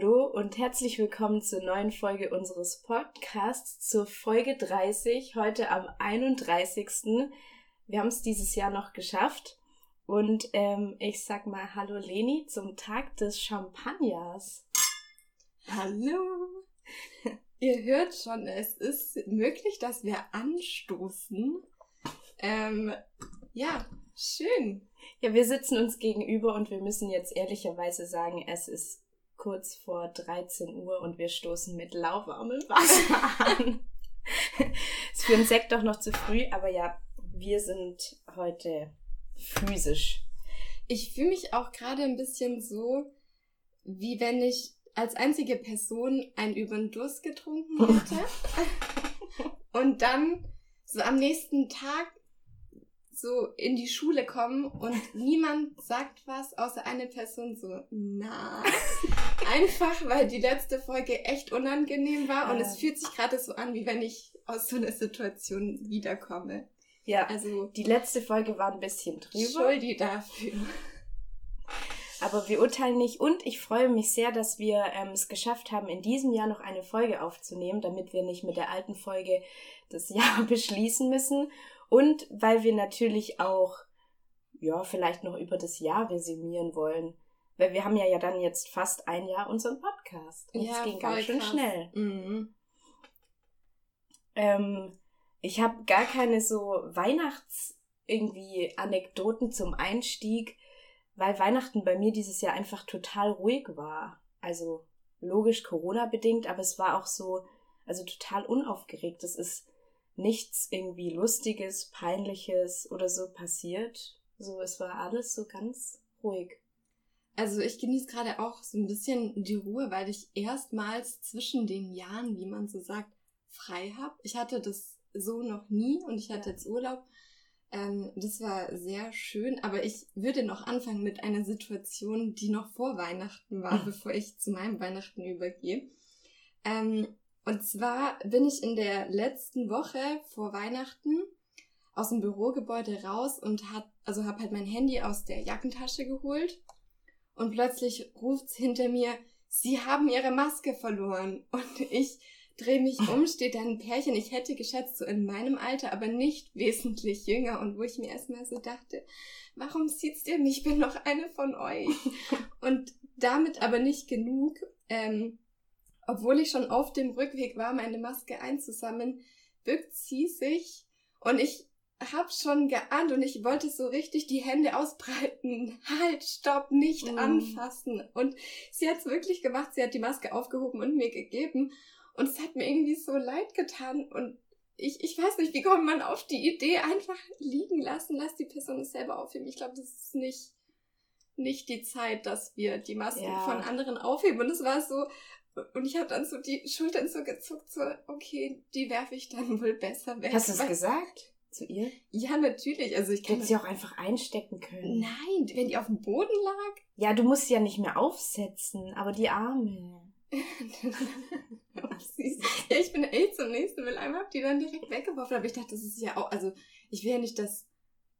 Hallo und herzlich willkommen zur neuen Folge unseres Podcasts, zur Folge 30, heute am 31. Wir haben es dieses Jahr noch geschafft. Und ähm, ich sag mal Hallo Leni zum Tag des Champagners. Hallo. Ihr hört schon, es ist möglich, dass wir anstoßen. Ähm, ja, schön. Ja, wir sitzen uns gegenüber und wir müssen jetzt ehrlicherweise sagen, es ist kurz vor 13 Uhr und wir stoßen mit lauwarmem Wasser an. ist für einen Sekt doch noch zu früh, aber ja, wir sind heute physisch. Ich fühle mich auch gerade ein bisschen so, wie wenn ich als einzige Person einen über den Durst getrunken hätte und dann so am nächsten Tag so in die Schule kommen und niemand sagt was, außer eine Person so, na. Einfach, weil die letzte Folge echt unangenehm war und es fühlt sich gerade so an, wie wenn ich aus so einer Situation wiederkomme. Ja, also die letzte Folge war ein bisschen drüber. Schuldi dafür. Aber wir urteilen nicht und ich freue mich sehr, dass wir ähm, es geschafft haben, in diesem Jahr noch eine Folge aufzunehmen, damit wir nicht mit der alten Folge das Jahr beschließen müssen und weil wir natürlich auch, ja, vielleicht noch über das Jahr resümieren wollen. Weil wir haben ja, ja dann jetzt fast ein Jahr unseren Podcast. Und ja, es ging ganz schön krass. schnell. Mhm. Ähm, ich habe gar keine so Weihnachts irgendwie Anekdoten zum Einstieg, weil Weihnachten bei mir dieses Jahr einfach total ruhig war. Also logisch Corona bedingt, aber es war auch so, also total unaufgeregt. Das ist nichts irgendwie Lustiges, Peinliches oder so passiert. So, es war alles so ganz ruhig. Also ich genieße gerade auch so ein bisschen die Ruhe, weil ich erstmals zwischen den Jahren, wie man so sagt, frei habe. Ich hatte das so noch nie und ich hatte jetzt Urlaub. Ähm, das war sehr schön, aber ich würde noch anfangen mit einer Situation, die noch vor Weihnachten war, bevor ich zu meinem Weihnachten übergehe. Ähm, und zwar bin ich in der letzten Woche vor Weihnachten aus dem Bürogebäude raus und hat, also habe halt mein Handy aus der Jackentasche geholt und plötzlich ruft's hinter mir, Sie haben Ihre Maske verloren. Und ich drehe mich um, steht da ein Pärchen, ich hätte geschätzt so in meinem Alter, aber nicht wesentlich jünger. Und wo ich mir erstmal so dachte, warum sieht's ihr mich, ich bin noch eine von euch. Und damit aber nicht genug, ähm, obwohl ich schon auf dem Rückweg war, meine Maske einzusammeln, bückt sie sich. Und ich hab schon geahnt und ich wollte so richtig die Hände ausbreiten. Halt, stopp, nicht mm. anfassen. Und sie hat's wirklich gemacht. Sie hat die Maske aufgehoben und mir gegeben. Und es hat mir irgendwie so leid getan. Und ich, ich weiß nicht, wie kommt man auf die Idee, einfach liegen lassen, lass die Person es selber aufheben. Ich glaube, das ist nicht, nicht die Zeit, dass wir die Masken ja. von anderen aufheben. Und es war so, und ich habe dann so die Schultern so gezuckt, so, okay, die werfe ich dann wohl besser weg. Hast du es gesagt? Zu ihr? Ja, natürlich. Also ich kann sie auch einfach einstecken können. Nein, wenn die auf dem Boden lag. Ja, du musst sie ja nicht mehr aufsetzen, aber die Arme. ja, ich bin echt zum nächsten Will einmal hab die dann direkt weggeworfen. Aber ich dachte, das ist ja auch, also ich will ja nicht, dass,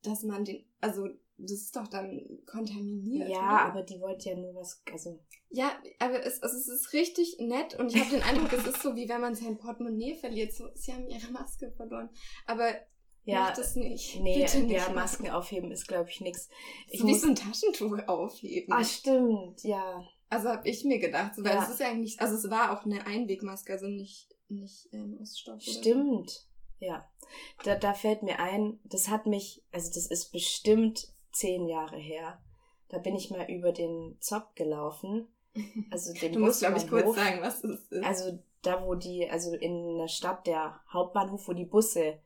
dass man den, also das ist doch dann kontaminiert. Ja, oder? aber die wollte ja nur was, also. Ja, aber es, also es ist richtig nett und ich habe den Eindruck, es ist so, wie wenn man sein Portemonnaie verliert. So, sie haben ihre Maske verloren. Aber ja, macht es nicht. Nee, Bitte nicht ja, Masken aufheben ist, glaube ich, nichts. So wie so ein Taschentuch aufheben. Ah, stimmt, ja. Also habe ich mir gedacht, weil ja. es ist ja eigentlich, also es war auch eine Einwegmaske, also nicht, nicht ähm, aus Stoff. Stimmt, so. ja. Da, da fällt mir ein, das hat mich, also das ist bestimmt zehn Jahre her. Da bin ich mal über den Zopp gelaufen. Also den du musst, glaube ich, kurz sagen, was das ist. Also da, wo die, also in der Stadt, der Hauptbahnhof, wo die Busse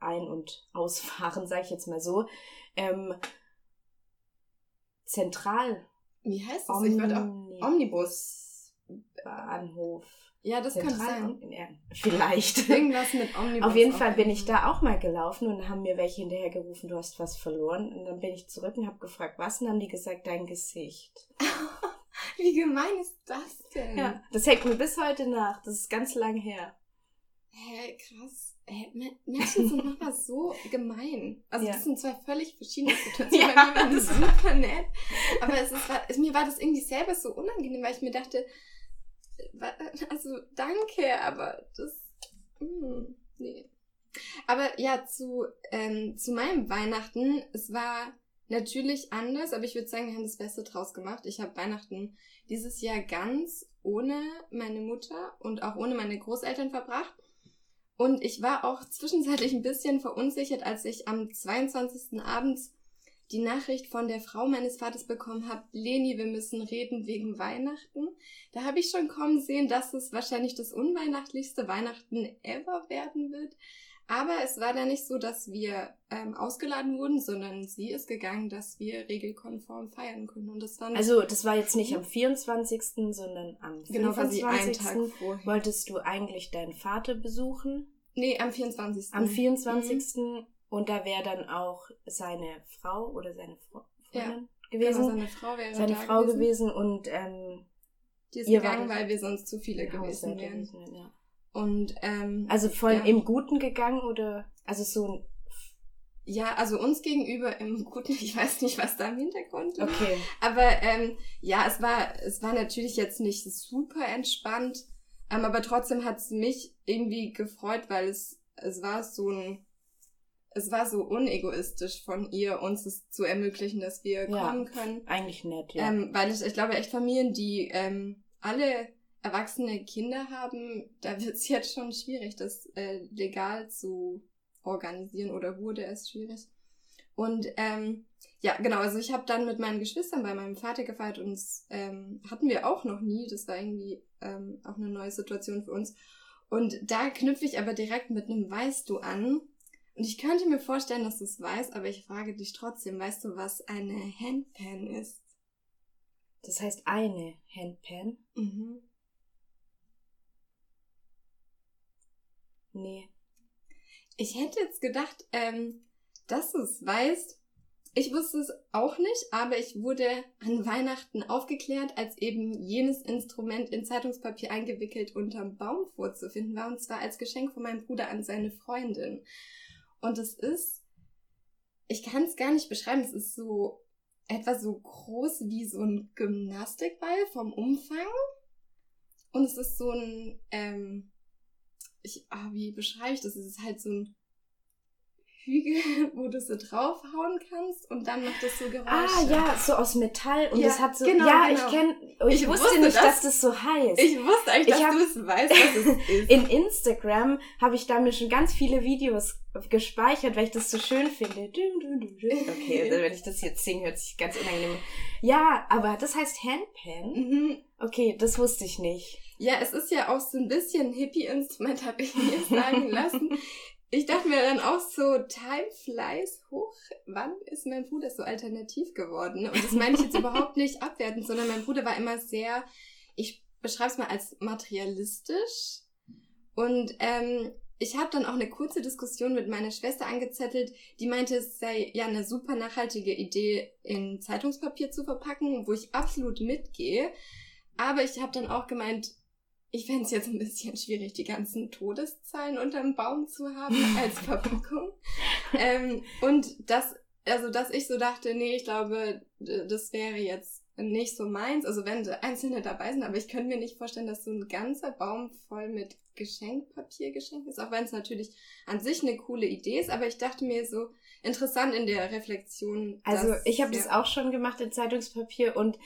ein- und ausfahren, sage ich jetzt mal so. Ähm, zentral. Wie heißt das? Omni ich auch Omnibus. Bahnhof. Ja, das kann sein. Ja, vielleicht. Irgendwas mit Omnibus. Auf jeden Fall bin ich da auch mal gelaufen und haben mir welche hinterher gerufen, du hast was verloren. Und dann bin ich zurück und habe gefragt, was? Und dann haben die gesagt, dein Gesicht. Wie gemein ist das denn? Ja, das hängt mir bis heute nach. Das ist ganz lang her. Hä, hey, krass. Hey, Menschen sind manchmal so gemein. Also ja. das sind zwei völlig verschiedene Situationen. ja, Bei mir war das super nett. Aber es ist, es, mir war das irgendwie selber so unangenehm, weil ich mir dachte, also danke, aber das, mh, hm, nee. Aber ja, zu, ähm, zu meinem Weihnachten, es war natürlich anders, aber ich würde sagen, wir haben das Beste draus gemacht. Ich habe Weihnachten dieses Jahr ganz ohne meine Mutter und auch ohne meine Großeltern verbracht. Und ich war auch zwischenzeitlich ein bisschen verunsichert, als ich am 22. abends die Nachricht von der Frau meines Vaters bekommen habe, Leni, wir müssen reden wegen Weihnachten. Da habe ich schon kommen sehen, dass es wahrscheinlich das unweihnachtlichste Weihnachten ever werden wird. Aber es war da nicht so, dass wir ähm, ausgeladen wurden, sondern sie ist gegangen, dass wir regelkonform feiern können. Und das war also das war jetzt nicht am 24., sondern am genau, 25. Einen Tag vorher. Wolltest du eigentlich deinen Vater besuchen? Nee, am 24. Am 24. Mhm. Und da wäre dann auch seine Frau oder seine Freundin ja, gewesen. Genau, seine Frau wäre Seine Frau gewesen. gewesen und ähm, die ist gegangen, weil wir sonst zu viele gewesen wären. Gewesen, ja. Und ähm, also voll ja. im Guten gegangen oder also so ein ja, also uns gegenüber im Guten, ich weiß nicht, was da im Hintergrund ist. Okay. Aber ähm, ja, es war, es war natürlich jetzt nicht super entspannt, ähm, aber trotzdem hat es mich irgendwie gefreut, weil es, es war so ein, es war so unegoistisch von ihr, uns es zu ermöglichen, dass wir ja, kommen können. Eigentlich nett, ja. Ähm, weil ich, ich glaube, echt Familien, die ähm, alle erwachsene Kinder haben, da wird es jetzt schon schwierig, das äh, legal zu organisieren oder wurde es schwierig. Und ähm, ja, genau, also ich habe dann mit meinen Geschwistern bei meinem Vater gefeiert und das ähm, hatten wir auch noch nie. Das war irgendwie ähm, auch eine neue Situation für uns. Und da knüpfe ich aber direkt mit einem Weißt du an. Und ich könnte mir vorstellen, dass du es weißt, aber ich frage dich trotzdem, weißt du, was eine Handpan ist? Das heißt eine Handpan? Mhm. Nee. Ich hätte jetzt gedacht, ähm, dass du es weißt. Ich wusste es auch nicht, aber ich wurde an Weihnachten aufgeklärt, als eben jenes Instrument in Zeitungspapier eingewickelt unterm Baum vorzufinden war, und zwar als Geschenk von meinem Bruder an seine Freundin. Und es ist, ich kann es gar nicht beschreiben, es ist so etwa so groß wie so ein Gymnastikball vom Umfang. Und es ist so ein, ähm, ich, ah, wie beschreibe ich das? Es ist halt so ein Hügel, wo du so draufhauen kannst und dann macht das so Geräusche. Ah ja, so aus Metall und ja, das hat so genau, ja, genau. ich kenne ich, ich, wusste nicht, das, dass das so heißt. Ich wusste eigentlich, dass hab, du es weißt, was es ist. In Instagram habe ich da mir schon ganz viele Videos gespeichert, weil ich das so schön finde. Okay, also wenn ich das jetzt singe, hört sich ganz unangenehm. Ja, aber das heißt Handpan. Mhm. Okay, das wusste ich nicht. Ja, es ist ja auch so ein bisschen Hippie-Instrument, habe ich mir sagen lassen. Ich dachte mir dann auch so, Time flies hoch. Wann ist mein Bruder so alternativ geworden? Und das meine ich jetzt überhaupt nicht abwertend, sondern mein Bruder war immer sehr, ich beschreibe es mal als materialistisch. Und ähm, ich habe dann auch eine kurze Diskussion mit meiner Schwester angezettelt, die meinte, es sei ja eine super nachhaltige Idee, in Zeitungspapier zu verpacken, wo ich absolut mitgehe. Aber ich habe dann auch gemeint, ich fände es jetzt ein bisschen schwierig, die ganzen Todeszahlen unterm Baum zu haben als Verpackung. ähm, und das, also dass ich so dachte, nee, ich glaube, das wäre jetzt nicht so meins. Also wenn einzelne dabei sind, aber ich könnte mir nicht vorstellen, dass so ein ganzer Baum voll mit Geschenkpapier geschenkt ist, auch wenn es natürlich an sich eine coole Idee ist, aber ich dachte mir so interessant in der Reflexion. Also ich habe das auch schon gemacht in Zeitungspapier und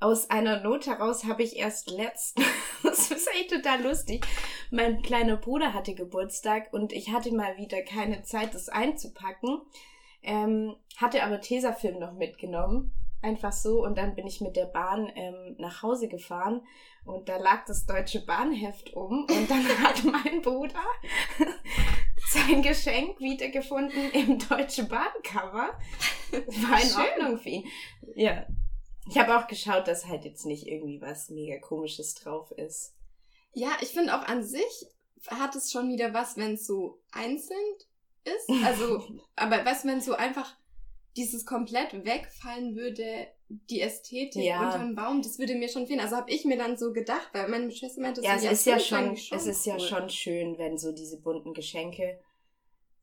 aus einer Not heraus habe ich erst letzt, das ist echt total lustig, mein kleiner Bruder hatte Geburtstag und ich hatte mal wieder keine Zeit, das einzupacken, ähm, hatte aber Tesafilm noch mitgenommen, einfach so und dann bin ich mit der Bahn ähm, nach Hause gefahren und da lag das deutsche Bahnheft um und dann hat mein Bruder sein Geschenk wiedergefunden im deutsche Bahncover. War in Schön. Ordnung für ihn. Ja, ich habe auch geschaut, dass halt jetzt nicht irgendwie was mega komisches drauf ist. Ja, ich finde auch an sich hat es schon wieder was, wenn es so einzeln ist. Also, aber was, wenn so einfach dieses komplett wegfallen würde, die Ästhetik ja. unterm Baum, das würde mir schon fehlen. Also habe ich mir dann so gedacht, weil meine Schwester meinte, ja, es ja ist ja schon, schon, es ist cool. ja schon schön, wenn so diese bunten Geschenke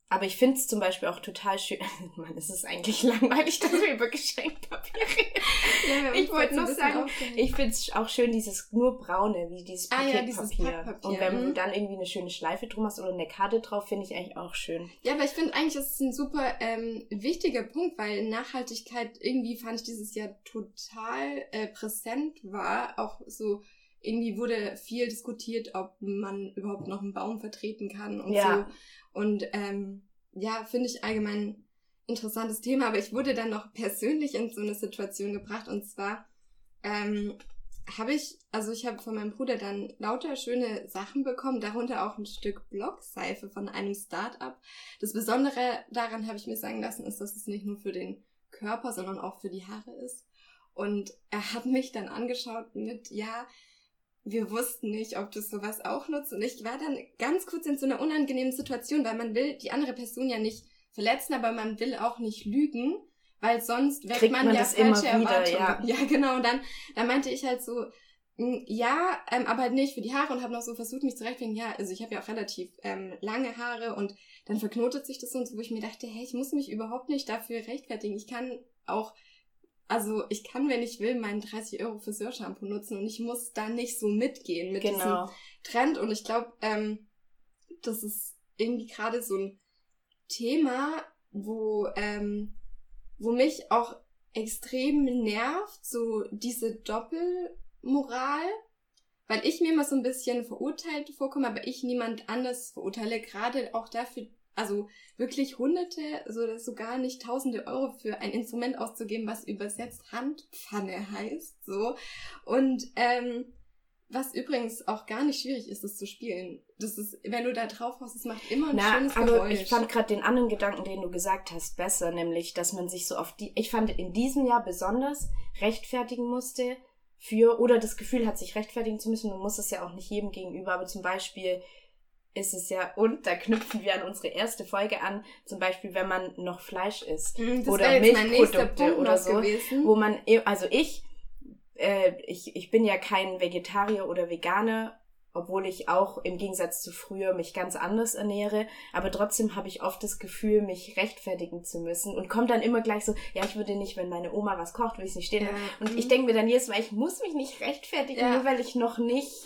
Aber ich finde es zum Beispiel auch total schön. Mann, es ist eigentlich langweilig, dass wir über Geschenkpapier reden. Ja, ich wollte noch sagen, ich finde es auch schön, dieses nur braune, wie dieses Paketpapier. Ah, ja, dieses Und wenn mhm. du dann irgendwie eine schöne Schleife drum hast oder eine Karte drauf, finde ich eigentlich auch schön. Ja, aber ich finde eigentlich, das ist ein super ähm, wichtiger Punkt, weil Nachhaltigkeit irgendwie fand ich dieses Jahr total äh, präsent war. Auch so irgendwie wurde viel diskutiert, ob man überhaupt noch einen Baum vertreten kann und ja. so. Und ähm, ja, finde ich allgemein interessantes Thema, aber ich wurde dann noch persönlich in so eine Situation gebracht und zwar ähm, habe ich, also ich habe von meinem Bruder dann lauter schöne Sachen bekommen, darunter auch ein Stück Blockseife von einem Start-up. Das Besondere daran habe ich mir sagen lassen, ist, dass es nicht nur für den Körper, sondern auch für die Haare ist. Und er hat mich dann angeschaut mit, ja, wir wussten nicht, ob du sowas auch nutzt. Und ich war dann ganz kurz in so einer unangenehmen Situation, weil man will die andere Person ja nicht verletzen, aber man will auch nicht lügen, weil sonst weckt man, man, ja falsche Erwartungen. Ja. ja, genau. Und dann, dann meinte ich halt so, hm, ja, ähm, aber halt nicht für die Haare und habe noch so versucht, mich zurechtzufinden. Ja, also ich habe ja auch relativ ähm, lange Haare und dann verknotet sich das so und so, wo ich mir dachte, hey, ich muss mich überhaupt nicht dafür rechtfertigen. Ich kann auch also ich kann, wenn ich will, meinen 30 Euro Friseurshampoo nutzen und ich muss da nicht so mitgehen mit genau. diesem Trend. Und ich glaube, ähm, das ist irgendwie gerade so ein Thema, wo, ähm, wo mich auch extrem nervt, so diese Doppelmoral, weil ich mir immer so ein bisschen verurteilt vorkomme, aber ich niemand anders verurteile, gerade auch dafür, also wirklich hunderte, so sogar nicht tausende Euro für ein Instrument auszugeben, was übersetzt Handpfanne heißt, so. Und ähm, was übrigens auch gar nicht schwierig ist, das zu spielen. Das ist, wenn du da drauf haust, es macht immer ein Na, schönes aber Geräusch. Ich fand gerade den anderen Gedanken, den du gesagt hast, besser, nämlich, dass man sich so auf die, ich fand in diesem Jahr besonders rechtfertigen musste für, oder das Gefühl hat, sich rechtfertigen zu müssen. Man muss es ja auch nicht jedem gegenüber, aber zum Beispiel ist es ja, und da knüpfen wir an unsere erste Folge an, zum Beispiel, wenn man noch Fleisch isst mhm, das oder Milchprodukte oder so, gewesen. wo man, also ich, äh, ich, ich bin ja kein Vegetarier oder Veganer, obwohl ich auch im Gegensatz zu früher mich ganz anders ernähre, aber trotzdem habe ich oft das Gefühl, mich rechtfertigen zu müssen und kommt dann immer gleich so, ja, ich würde nicht, wenn meine Oma was kocht, würde ich es nicht stehen. Ja. Und mhm. ich denke mir dann jedes Mal, ich muss mich nicht rechtfertigen, ja. nur weil ich noch nicht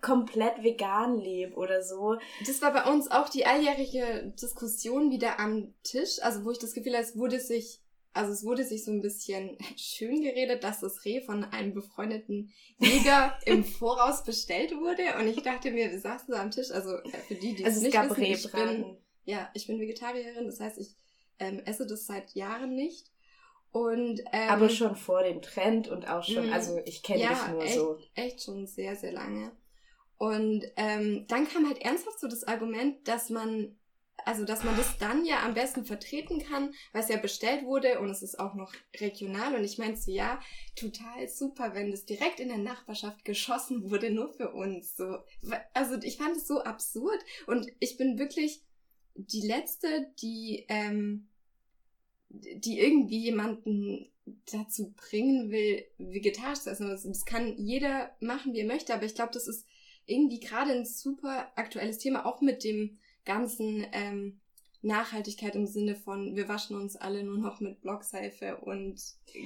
komplett vegan lebe oder so. Das war bei uns auch die alljährige Diskussion wieder am Tisch, also wo ich das Gefühl habe, es wurde sich, also es wurde sich so ein bisschen schön geredet, dass das Reh von einem befreundeten Jäger im Voraus bestellt wurde und ich dachte mir, wir saßen so am Tisch, also für die, die also es nicht wissen, ich bin, ja, ich bin Vegetarierin, das heißt, ich ähm, esse das seit Jahren nicht. Und, ähm, Aber schon vor dem Trend und auch schon, mhm. also ich kenne ja, dich nur echt, so. echt schon sehr, sehr lange. Und ähm, dann kam halt ernsthaft so das Argument, dass man, also dass man das dann ja am besten vertreten kann, weil es ja bestellt wurde und es ist auch noch regional. Und ich meinte so, ja, total super, wenn das direkt in der Nachbarschaft geschossen wurde, nur für uns. So, also ich fand es so absurd und ich bin wirklich die letzte, die ähm, die irgendwie jemanden dazu bringen will, vegetarisch zu essen. Das kann jeder machen, wie er möchte, aber ich glaube, das ist irgendwie gerade ein super aktuelles Thema, auch mit dem ganzen ähm, Nachhaltigkeit im Sinne von, wir waschen uns alle nur noch mit Blockseife und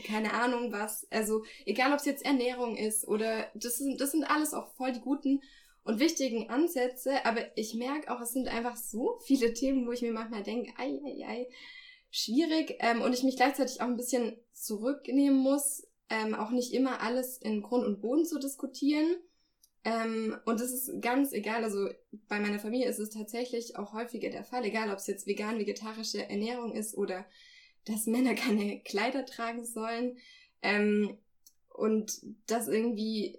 keine Ahnung was. Also egal, ob es jetzt Ernährung ist oder das sind, das sind alles auch voll die guten und wichtigen Ansätze, aber ich merke auch, es sind einfach so viele Themen, wo ich mir manchmal denke, ei, ei, ei, schwierig ähm, und ich mich gleichzeitig auch ein bisschen zurücknehmen muss, ähm, auch nicht immer alles in Grund und Boden zu diskutieren ähm, und das ist ganz egal, also bei meiner Familie ist es tatsächlich auch häufiger der Fall, egal ob es jetzt vegan-vegetarische Ernährung ist oder dass Männer keine Kleider tragen sollen. Ähm, und das irgendwie,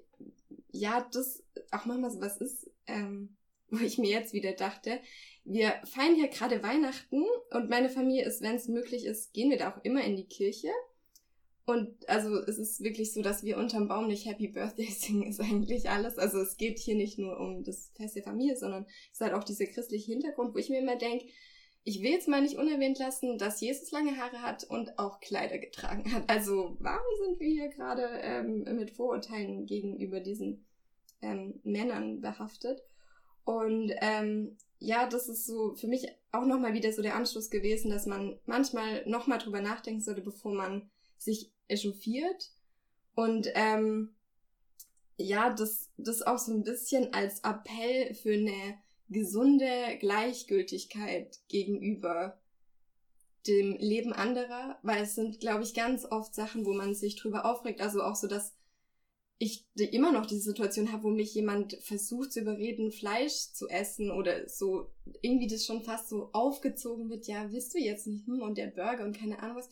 ja, das auch manchmal so was ist, ähm, wo ich mir jetzt wieder dachte, wir feiern ja gerade Weihnachten und meine Familie ist, wenn es möglich ist, gehen wir da auch immer in die Kirche. Und also es ist wirklich so, dass wir unterm Baum nicht Happy Birthday singen, ist eigentlich alles. Also es geht hier nicht nur um das Fest der Familie, sondern es ist halt auch dieser christliche Hintergrund, wo ich mir immer denke, ich will jetzt mal nicht unerwähnt lassen, dass Jesus lange Haare hat und auch Kleider getragen hat. Also warum sind wir hier gerade ähm, mit Vorurteilen gegenüber diesen ähm, Männern behaftet? Und ähm, ja, das ist so für mich auch nochmal wieder so der Anschluss gewesen, dass man manchmal nochmal drüber nachdenken sollte, bevor man sich echauffiert. Und ähm, ja, das, das auch so ein bisschen als Appell für eine gesunde Gleichgültigkeit gegenüber dem Leben anderer, weil es sind, glaube ich, ganz oft Sachen, wo man sich drüber aufregt. Also auch so, dass ich immer noch diese Situation habe, wo mich jemand versucht zu überreden, Fleisch zu essen oder so irgendwie das schon fast so aufgezogen wird, ja, willst du jetzt nicht, hm, und der Burger und keine Ahnung was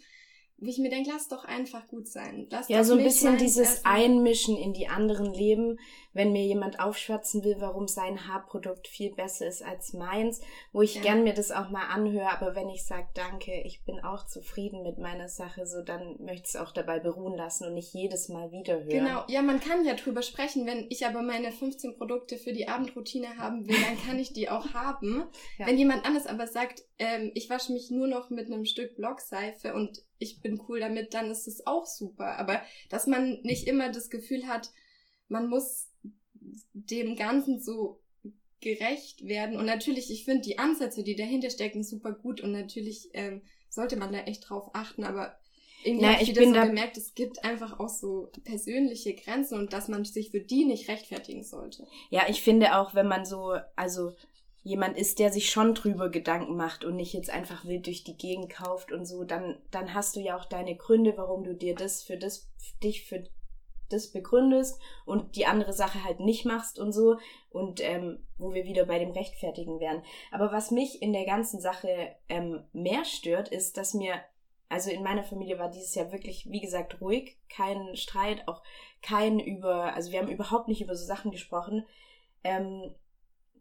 wie ich mir denke, lass doch einfach gut sein. Lass ja, so ein bisschen dieses essen. Einmischen in die anderen Leben, wenn mir jemand aufschwatzen will, warum sein Haarprodukt viel besser ist als meins, wo ich ja. gern mir das auch mal anhöre, aber wenn ich sage, danke, ich bin auch zufrieden mit meiner Sache, so dann möchte ich es auch dabei beruhen lassen und nicht jedes Mal wieder hören. Genau, ja, man kann ja drüber sprechen, wenn ich aber meine 15 Produkte für die Abendroutine haben will, dann kann ich die auch haben. Ja. Wenn jemand anders aber sagt, ähm, ich wasche mich nur noch mit einem Stück Blockseife und ich bin cool damit, dann ist es auch super. Aber dass man nicht immer das Gefühl hat, man muss dem Ganzen so gerecht werden. Und natürlich, ich finde die Ansätze, die dahinter stecken, super gut. Und natürlich ähm, sollte man da echt drauf achten. Aber irgendwie habe ich wieder so gemerkt, es gibt einfach auch so persönliche Grenzen und dass man sich für die nicht rechtfertigen sollte. Ja, ich finde auch, wenn man so, also jemand ist, der sich schon drüber Gedanken macht und nicht jetzt einfach wild durch die Gegend kauft und so, dann, dann hast du ja auch deine Gründe, warum du dir das für das, dich für das begründest und die andere Sache halt nicht machst und so und ähm, wo wir wieder bei dem Rechtfertigen wären. Aber was mich in der ganzen Sache ähm, mehr stört, ist, dass mir, also in meiner Familie war dieses Jahr wirklich, wie gesagt, ruhig, kein Streit, auch kein über, also wir haben überhaupt nicht über so Sachen gesprochen. Ähm,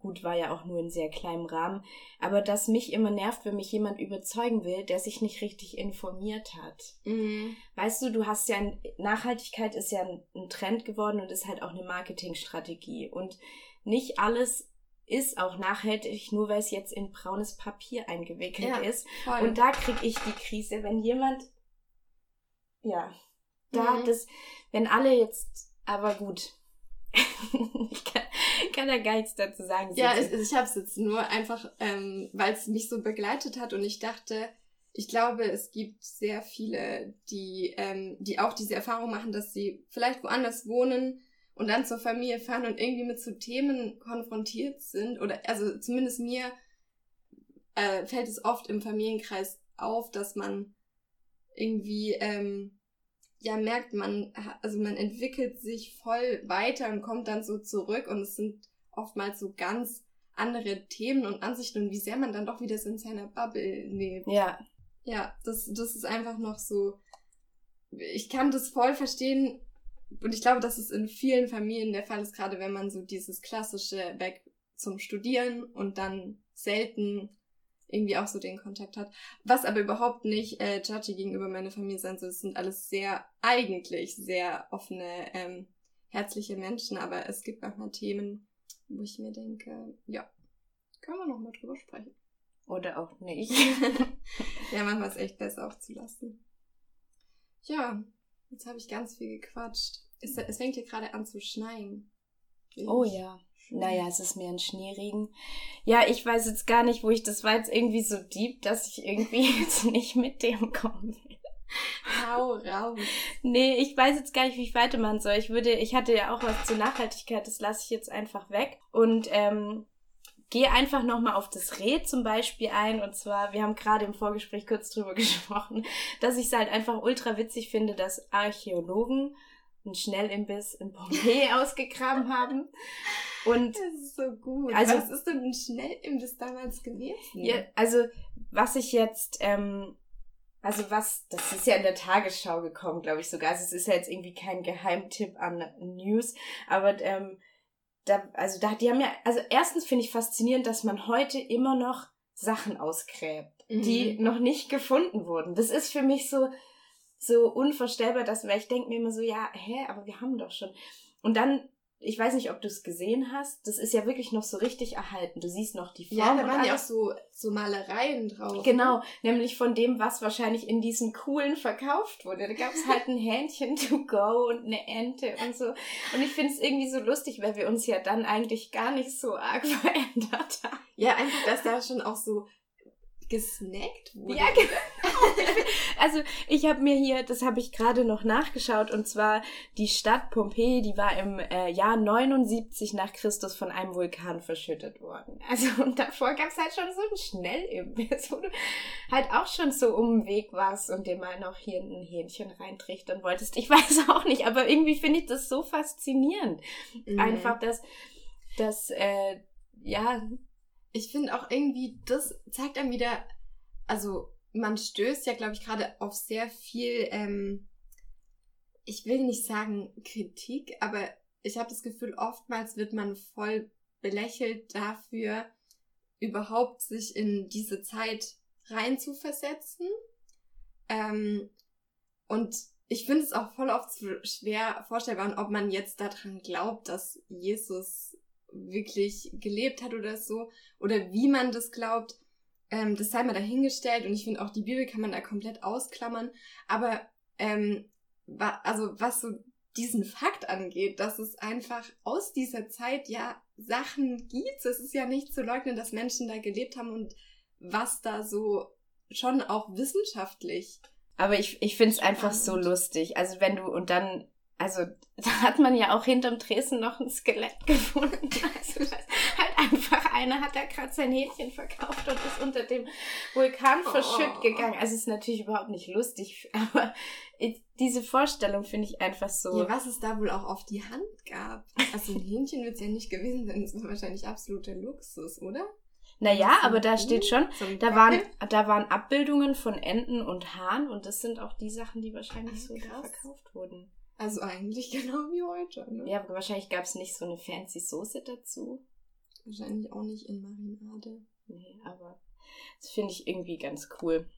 Gut, war ja auch nur in sehr kleinem Rahmen. Aber das mich immer nervt, wenn mich jemand überzeugen will, der sich nicht richtig informiert hat. Mhm. Weißt du, du hast ja, ein, Nachhaltigkeit ist ja ein, ein Trend geworden und ist halt auch eine Marketingstrategie. Und nicht alles ist auch nachhaltig, nur weil es jetzt in braunes Papier eingewickelt ja, ist. Voll. Und da kriege ich die Krise, wenn jemand, ja, da mhm. das, wenn alle jetzt, aber gut, ich kann, kann da gar nichts dazu sagen. Ja, ich, ich habe es jetzt nur einfach, ähm, weil es mich so begleitet hat und ich dachte, ich glaube, es gibt sehr viele, die, ähm, die auch diese Erfahrung machen, dass sie vielleicht woanders wohnen und dann zur Familie fahren und irgendwie mit so Themen konfrontiert sind. Oder also zumindest mir äh, fällt es oft im Familienkreis auf, dass man irgendwie ähm, ja merkt, man, also man entwickelt sich voll weiter und kommt dann so zurück und es sind oftmals so ganz andere Themen und Ansichten und wie sehr man dann doch wieder so in seiner Bubble lebt. Ja. Ja, das, das ist einfach noch so, ich kann das voll verstehen und ich glaube, dass es in vielen Familien der Fall ist, gerade wenn man so dieses klassische weg zum Studieren und dann selten irgendwie auch so den Kontakt hat. Was aber überhaupt nicht äh, judgy gegenüber meiner Familie sein soll. Es sind alles sehr, eigentlich sehr offene, ähm, herzliche Menschen, aber es gibt manchmal Themen, wo ich mir denke, ja, können wir nochmal drüber sprechen. Oder auch nicht. ja, manchmal ist echt besser aufzulassen. Ja, jetzt habe ich ganz viel gequatscht. Es, es fängt hier gerade an zu schneien. Oh ja. Naja, es ist mehr ein Schneeregen. Ja, ich weiß jetzt gar nicht, wo ich das war jetzt irgendwie so deep, dass ich irgendwie jetzt nicht mit dem kommen will. Hau raus. Nee, ich weiß jetzt gar nicht, wie ich weitermachen soll. Ich würde, ich hatte ja auch was zur Nachhaltigkeit, das lasse ich jetzt einfach weg. Und ähm, gehe einfach nochmal auf das Reh zum Beispiel ein. Und zwar, wir haben gerade im Vorgespräch kurz drüber gesprochen, dass ich es halt einfach ultra witzig finde, dass Archäologen einen Schnellimbiss in Pompeji ausgegraben haben. Und das ist so gut. Also, was ist denn ein Schnellimbiss damals gewesen? Ja, also was ich jetzt, ähm, also was, das ist ja in der Tagesschau gekommen, glaube ich sogar. Also es ist ja jetzt irgendwie kein Geheimtipp an News, aber ähm, da, also da, die haben ja, also erstens finde ich faszinierend, dass man heute immer noch Sachen ausgräbt, mhm. die noch nicht gefunden wurden. Das ist für mich so, so unvorstellbar, dass, weil ich denke mir immer so, ja, hä, aber wir haben doch schon. Und dann ich weiß nicht, ob du es gesehen hast. Das ist ja wirklich noch so richtig erhalten. Du siehst noch die Form. Ja, da waren ja auch so, so Malereien drauf. Genau, nämlich von dem, was wahrscheinlich in diesen coolen verkauft wurde. Da gab es halt ein Hähnchen to go und eine Ente und so. Und ich finde es irgendwie so lustig, weil wir uns ja dann eigentlich gar nicht so arg verändert haben. Ja, einfach, dass da schon auch so gesnackt wurde. Ja, genau. also ich habe mir hier, das habe ich gerade noch nachgeschaut, und zwar die Stadt Pompeji, die war im äh, Jahr 79 nach Christus von einem Vulkan verschüttet worden. Also und davor gab es halt schon so einen Schnellimbiss, wo du halt auch schon so um den Weg warst und dir mal noch hier ein Hähnchen reintrichtern wolltest. Ich weiß auch nicht, aber irgendwie finde ich das so faszinierend. Mhm. Einfach, dass, dass äh, ja, ich finde auch irgendwie, das zeigt einem wieder, also man stößt ja, glaube ich, gerade auf sehr viel, ähm, ich will nicht sagen Kritik, aber ich habe das Gefühl, oftmals wird man voll belächelt dafür, überhaupt sich in diese Zeit reinzuversetzen. Ähm, und ich finde es auch voll oft schwer vorstellbar, ob man jetzt daran glaubt, dass Jesus wirklich gelebt hat oder so, oder wie man das glaubt, ähm, das sei mal dahingestellt und ich finde auch die Bibel kann man da komplett ausklammern, aber ähm, wa also was so diesen Fakt angeht, dass es einfach aus dieser Zeit ja Sachen gibt. Es ist ja nicht zu leugnen, dass Menschen da gelebt haben und was da so schon auch wissenschaftlich. Aber ich, ich finde es einfach so lustig. Also wenn du, und dann also da hat man ja auch hinterm Dresden noch ein Skelett gefunden. Also einfach einer hat da gerade sein Hähnchen verkauft und ist unter dem Vulkan oh. verschütt gegangen. Also es ist natürlich überhaupt nicht lustig, aber diese Vorstellung finde ich einfach so. Ja, was es da wohl auch auf die Hand gab. Also ein Hähnchen wird es ja nicht gewesen sein. Das war wahrscheinlich absoluter Luxus, oder? Naja, aber da steht schon, da waren, da waren Abbildungen von Enten und Hahn und das sind auch die Sachen, die wahrscheinlich so da verkauft wurden. Also eigentlich genau wie heute, ne? Ja, aber wahrscheinlich gab es nicht so eine fancy Soße dazu. Wahrscheinlich auch nicht in Marinade. Nee, aber das finde ich irgendwie ganz cool.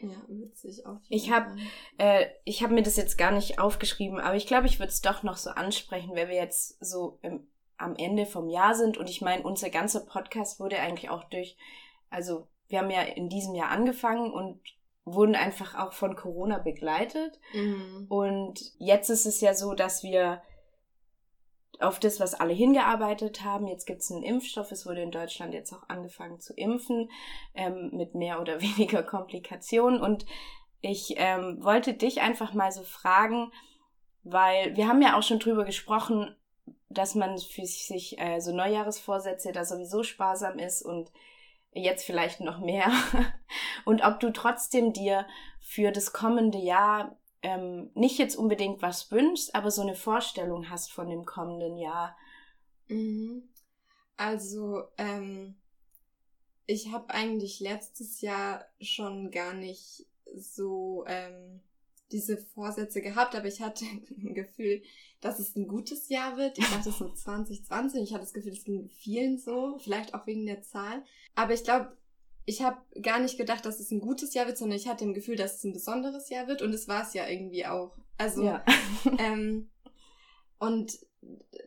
Ja, witzig auf jeden Ich habe äh, ich habe mir das jetzt gar nicht aufgeschrieben, aber ich glaube, ich würde es doch noch so ansprechen, weil wir jetzt so im, am Ende vom Jahr sind und ich meine, unser ganzer Podcast wurde eigentlich auch durch also wir haben ja in diesem Jahr angefangen und wurden einfach auch von Corona begleitet. Mhm. Und jetzt ist es ja so, dass wir auf das, was alle hingearbeitet haben. Jetzt gibt es einen Impfstoff. Es wurde in Deutschland jetzt auch angefangen zu impfen ähm, mit mehr oder weniger Komplikationen. Und ich ähm, wollte dich einfach mal so fragen, weil wir haben ja auch schon drüber gesprochen, dass man für sich äh, so Neujahresvorsätze da sowieso sparsam ist und jetzt vielleicht noch mehr. Und ob du trotzdem dir für das kommende Jahr ähm, nicht jetzt unbedingt was wünschst, aber so eine Vorstellung hast von dem kommenden Jahr. Mhm. Also, ähm, ich habe eigentlich letztes Jahr schon gar nicht so ähm, diese Vorsätze gehabt, aber ich hatte ein Gefühl, dass es ein gutes Jahr wird. Ich dachte so 2020. Ich hatte das Gefühl, es ging vielen so, vielleicht auch wegen der Zahl. Aber ich glaube, ich habe gar nicht gedacht, dass es ein gutes Jahr wird, sondern ich hatte im Gefühl, dass es ein besonderes Jahr wird und es war es ja irgendwie auch. Also, ja. ähm, und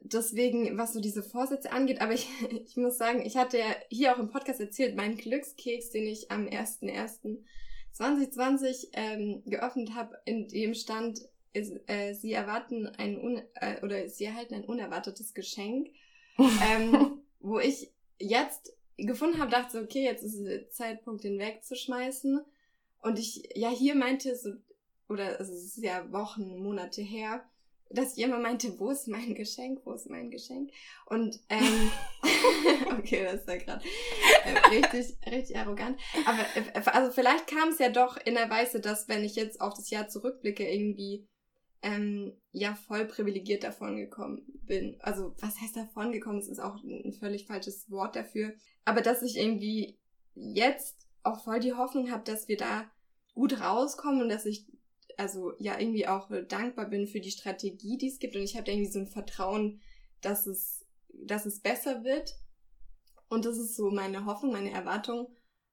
deswegen, was so diese Vorsätze angeht, aber ich, ich muss sagen, ich hatte ja hier auch im Podcast erzählt, meinen Glückskeks, den ich am 1.1.2020 ähm, geöffnet habe, in dem stand, ist, äh, sie erwarten ein un äh, oder sie erhalten ein unerwartetes Geschenk, ähm, wo ich jetzt gefunden habe, dachte so, okay, jetzt ist der Zeitpunkt, den wegzuschmeißen. Und ich ja hier meinte so, oder es ist ja Wochen, Monate her, dass jemand meinte, wo ist mein Geschenk, wo ist mein Geschenk? Und ähm, okay, das ist ja gerade äh, richtig, richtig arrogant. Aber äh, also vielleicht kam es ja doch in der Weise, dass wenn ich jetzt auf das Jahr zurückblicke, irgendwie ähm, ja voll privilegiert davon gekommen bin. Also was heißt davon gekommen? Das ist auch ein völlig falsches Wort dafür. Aber dass ich irgendwie jetzt auch voll die Hoffnung habe, dass wir da gut rauskommen und dass ich also ja irgendwie auch dankbar bin für die Strategie, die es gibt und ich habe irgendwie so ein Vertrauen, dass es dass es besser wird und das ist so meine Hoffnung, meine Erwartung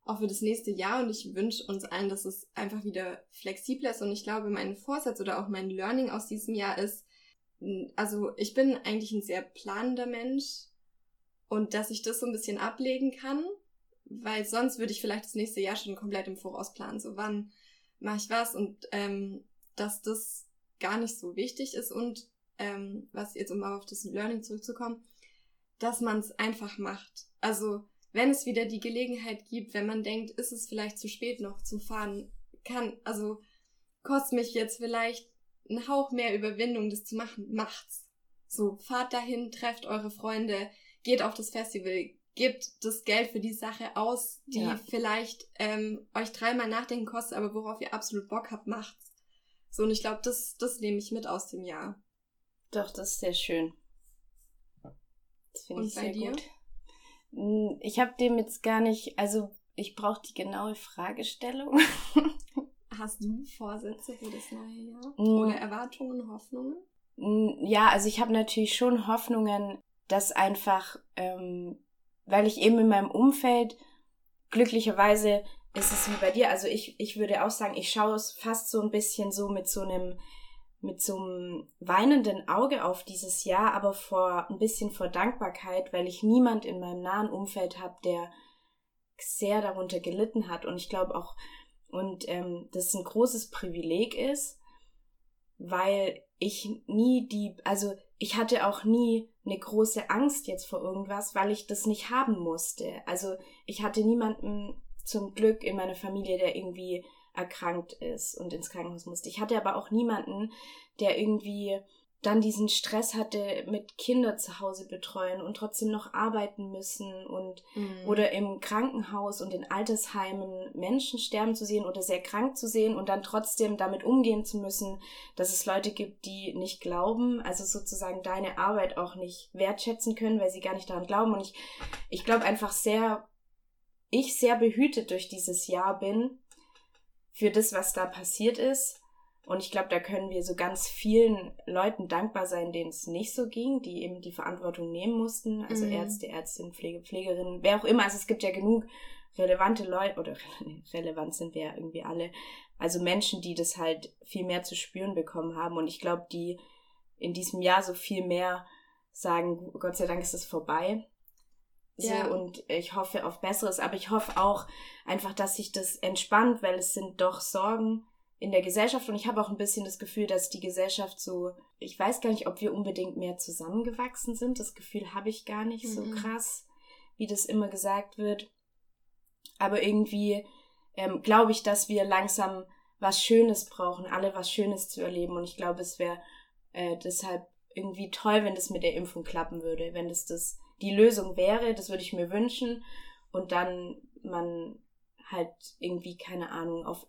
auch für das nächste Jahr und ich wünsche uns allen, dass es einfach wieder flexibler ist. Und ich glaube, mein Vorsatz oder auch mein Learning aus diesem Jahr ist, also ich bin eigentlich ein sehr planender Mensch und dass ich das so ein bisschen ablegen kann, weil sonst würde ich vielleicht das nächste Jahr schon komplett im Voraus planen, so wann mache ich was? Und ähm, dass das gar nicht so wichtig ist und ähm, was jetzt um auf das Learning zurückzukommen, dass man es einfach macht. Also wenn es wieder die Gelegenheit gibt, wenn man denkt, ist es vielleicht zu spät noch zu fahren, kann, also kostet mich jetzt vielleicht einen Hauch mehr Überwindung, das zu machen, macht's. So, fahrt dahin, trefft eure Freunde, geht auf das Festival, gebt das Geld für die Sache aus, die ja. vielleicht ähm, euch dreimal nachdenken kostet, aber worauf ihr absolut Bock habt, macht's. So, und ich glaube, das, das nehme ich mit aus dem Jahr. Doch, das ist sehr schön. Das finde ich sehr dir? gut. Hm, ich habe dem jetzt gar nicht, also ich brauche die genaue Fragestellung. Hast du Vorsätze für das neue Jahr? Hm. Oder Erwartungen, Hoffnungen? Hm, ja, also ich habe natürlich schon Hoffnungen, dass einfach, ähm, weil ich eben in meinem Umfeld glücklicherweise ist es wie bei dir. Also ich, ich würde auch sagen, ich schaue es fast so ein bisschen so mit so einem mit so einem weinenden Auge auf dieses Jahr, aber vor ein bisschen vor Dankbarkeit, weil ich niemand in meinem nahen Umfeld habe, der sehr darunter gelitten hat. Und ich glaube auch, und ähm, das ein großes Privileg ist, weil ich nie die, also ich hatte auch nie eine große Angst jetzt vor irgendwas, weil ich das nicht haben musste. Also ich hatte niemanden zum Glück in meiner Familie, der irgendwie erkrankt ist und ins Krankenhaus musste. Ich hatte aber auch niemanden, der irgendwie dann diesen Stress hatte mit Kinder zu Hause betreuen und trotzdem noch arbeiten müssen und mhm. oder im Krankenhaus und in Altersheimen Menschen sterben zu sehen oder sehr krank zu sehen und dann trotzdem damit umgehen zu müssen, dass es Leute gibt, die nicht glauben, also sozusagen deine Arbeit auch nicht wertschätzen können, weil sie gar nicht daran glauben und ich ich glaube einfach sehr ich sehr behütet durch dieses Jahr bin für das, was da passiert ist. Und ich glaube, da können wir so ganz vielen Leuten dankbar sein, denen es nicht so ging, die eben die Verantwortung nehmen mussten. Also mhm. Ärzte, Ärztinnen, Pflege, Pflegerinnen, wer auch immer. Also es gibt ja genug relevante Leute, oder relevant sind wir ja irgendwie alle. Also Menschen, die das halt viel mehr zu spüren bekommen haben. Und ich glaube, die in diesem Jahr so viel mehr sagen, Gott sei Dank ist es vorbei. So, ja. und ich hoffe auf Besseres, aber ich hoffe auch einfach, dass sich das entspannt, weil es sind doch Sorgen in der Gesellschaft und ich habe auch ein bisschen das Gefühl, dass die Gesellschaft so, ich weiß gar nicht, ob wir unbedingt mehr zusammengewachsen sind. Das Gefühl habe ich gar nicht mhm. so krass, wie das immer gesagt wird. Aber irgendwie ähm, glaube ich, dass wir langsam was Schönes brauchen, alle was Schönes zu erleben. Und ich glaube, es wäre äh, deshalb irgendwie toll, wenn das mit der Impfung klappen würde, wenn das das die Lösung wäre, das würde ich mir wünschen. Und dann man halt irgendwie, keine Ahnung, auf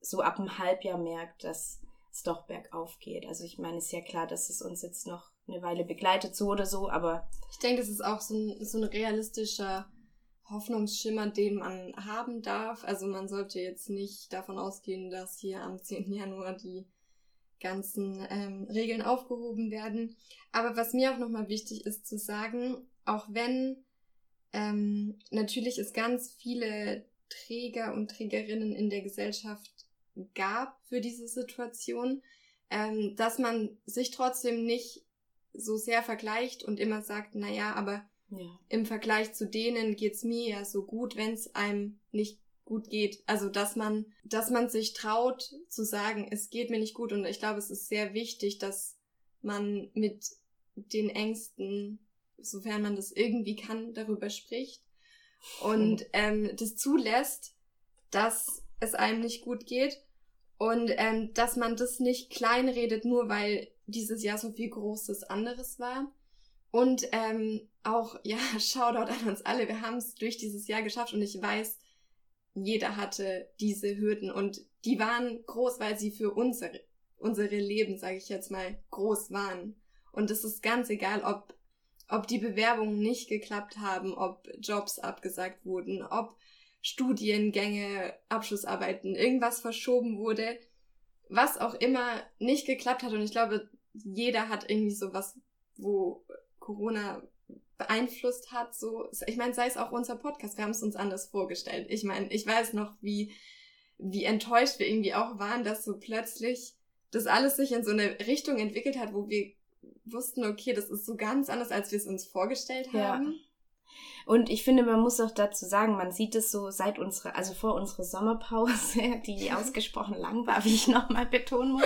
so ab einem Halbjahr merkt, dass es doch bergauf geht. Also ich meine, es ist ja klar, dass es uns jetzt noch eine Weile begleitet, so oder so, aber. Ich denke, das ist auch so ein, so ein realistischer Hoffnungsschimmer, den man haben darf. Also man sollte jetzt nicht davon ausgehen, dass hier am 10. Januar die ganzen ähm, Regeln aufgehoben werden. Aber was mir auch nochmal wichtig ist zu sagen, auch wenn ähm, natürlich es ganz viele Träger und Trägerinnen in der Gesellschaft gab für diese Situation, ähm, dass man sich trotzdem nicht so sehr vergleicht und immer sagt, na ja, aber ja. im Vergleich zu denen geht's mir ja so gut, wenn es einem nicht gut geht. Also dass man, dass man sich traut zu sagen, es geht mir nicht gut. Und ich glaube, es ist sehr wichtig, dass man mit den Ängsten sofern man das irgendwie kann, darüber spricht und ähm, das zulässt, dass es einem nicht gut geht und ähm, dass man das nicht kleinredet, nur weil dieses Jahr so viel Großes anderes war. Und ähm, auch, ja, Shoutout an uns alle, wir haben es durch dieses Jahr geschafft und ich weiß, jeder hatte diese Hürden und die waren groß, weil sie für unsere, unsere Leben, sage ich jetzt mal, groß waren. Und es ist ganz egal, ob ob die Bewerbungen nicht geklappt haben, ob Jobs abgesagt wurden, ob Studiengänge, Abschlussarbeiten, irgendwas verschoben wurde, was auch immer nicht geklappt hat. Und ich glaube, jeder hat irgendwie sowas, wo Corona beeinflusst hat. So, ich meine, sei es auch unser Podcast, wir haben es uns anders vorgestellt. Ich meine, ich weiß noch, wie, wie enttäuscht wir irgendwie auch waren, dass so plötzlich das alles sich in so eine Richtung entwickelt hat, wo wir wussten, okay, das ist so ganz anders, als wir es uns vorgestellt haben. Ja. Und ich finde, man muss auch dazu sagen, man sieht es so seit unserer, also vor unserer Sommerpause, die ausgesprochen lang war, wie ich nochmal betonen muss,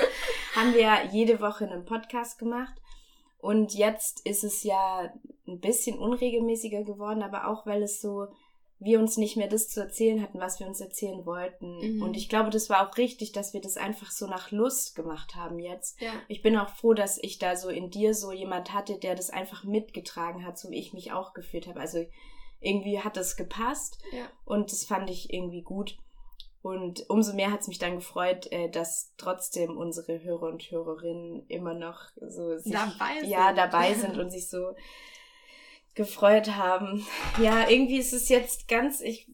haben wir jede Woche einen Podcast gemacht. Und jetzt ist es ja ein bisschen unregelmäßiger geworden, aber auch weil es so wir uns nicht mehr das zu erzählen hatten, was wir uns erzählen wollten. Mhm. Und ich glaube, das war auch richtig, dass wir das einfach so nach Lust gemacht haben jetzt. Ja. Ich bin auch froh, dass ich da so in dir so jemand hatte, der das einfach mitgetragen hat, so wie ich mich auch gefühlt habe. Also irgendwie hat das gepasst ja. und das fand ich irgendwie gut. Und umso mehr hat es mich dann gefreut, äh, dass trotzdem unsere Hörer und Hörerinnen immer noch so sich, dabei sind. Ja, dabei sind und sich so gefreut haben. Ja, irgendwie ist es jetzt ganz ich,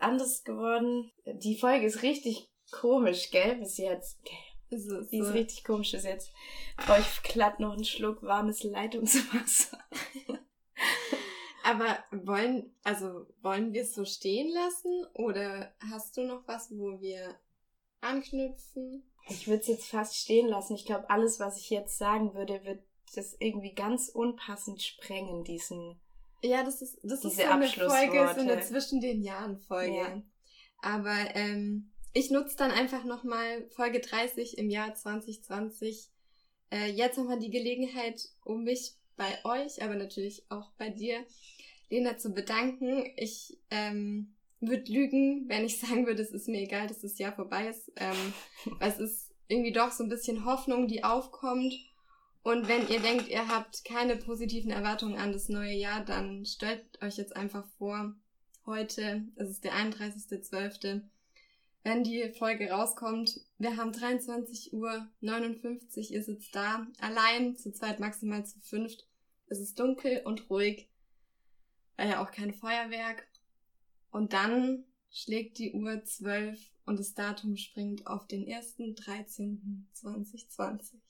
anders geworden. Die Folge ist richtig komisch, gell, bis jetzt. Ist es, Die ist richtig komisch bis jetzt. Brauche ich glatt noch einen Schluck warmes Leitungswasser. Aber wollen, also wollen wir es so stehen lassen oder hast du noch was, wo wir anknüpfen? Ich würde es jetzt fast stehen lassen. Ich glaube, alles, was ich jetzt sagen würde, wird das irgendwie ganz unpassend sprengen, diesen ja, das ist, das ist so eine Folge, so eine zwischen den Jahren Folge. Ja. Aber ähm, ich nutze dann einfach nochmal Folge 30 im Jahr 2020. Äh, jetzt nochmal die Gelegenheit, um mich bei euch, aber natürlich auch bei dir, Lena, zu bedanken. Ich ähm, würde lügen, wenn ich sagen würde, es ist mir egal, dass das Jahr vorbei ist. Ähm, weil es ist irgendwie doch so ein bisschen Hoffnung, die aufkommt. Und wenn ihr denkt, ihr habt keine positiven Erwartungen an das neue Jahr, dann stellt euch jetzt einfach vor, heute, es ist der 31.12., wenn die Folge rauskommt, wir haben 23 Uhr 59, ihr sitzt da, allein, zu zweit, maximal zu fünft. Es ist dunkel und ruhig, weil ja auch kein Feuerwerk. Und dann schlägt die Uhr 12 und das Datum springt auf den 1.13.2020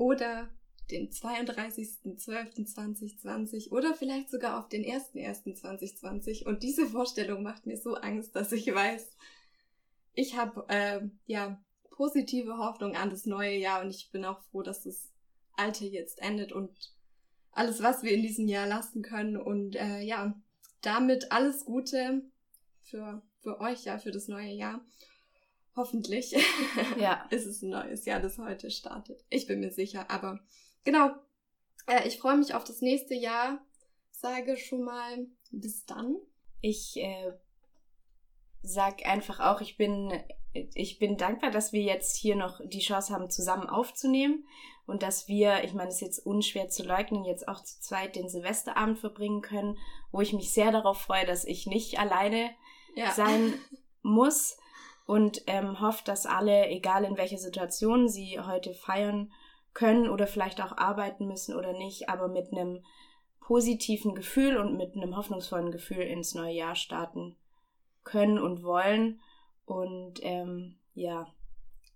oder den 32.12.2020 oder vielleicht sogar auf den 1.1.2020. Und diese Vorstellung macht mir so Angst, dass ich weiß, ich habe äh, ja positive Hoffnung an das neue Jahr und ich bin auch froh, dass das alte jetzt endet und alles, was wir in diesem Jahr lassen können. Und äh, ja, damit alles Gute für, für euch, ja, für das neue Jahr. Hoffentlich ja. ist es ein neues Jahr, das heute startet. Ich bin mir sicher. Aber genau, äh, ich freue mich auf das nächste Jahr. Sage schon mal bis dann. Ich äh, sag einfach auch, ich bin, ich bin dankbar, dass wir jetzt hier noch die Chance haben, zusammen aufzunehmen und dass wir, ich meine, es ist jetzt unschwer zu leugnen, jetzt auch zu zweit den Silvesterabend verbringen können, wo ich mich sehr darauf freue, dass ich nicht alleine ja. sein muss und ähm, hofft, dass alle, egal in welcher Situation sie heute feiern können oder vielleicht auch arbeiten müssen oder nicht, aber mit einem positiven Gefühl und mit einem hoffnungsvollen Gefühl ins neue Jahr starten können und wollen. Und ähm, ja.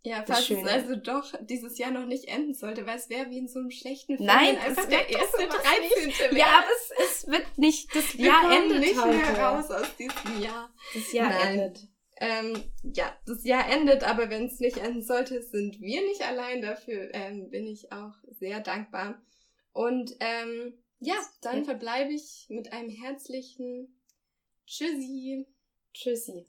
Ja, falls es also doch dieses Jahr noch nicht enden sollte, weil es wäre wie in so einem schlechten Film. Nein, einfach der erste 13. Ja, aber es, es wird nicht, das Jahr endet nicht heute. mehr raus aus diesem Jahr. Das Jahr Nein. endet. Ähm, ja, das Jahr endet, aber wenn es nicht enden sollte, sind wir nicht allein. Dafür ähm, bin ich auch sehr dankbar. Und ähm, ja, dann verbleibe ich mit einem herzlichen Tschüssi. Tschüssi.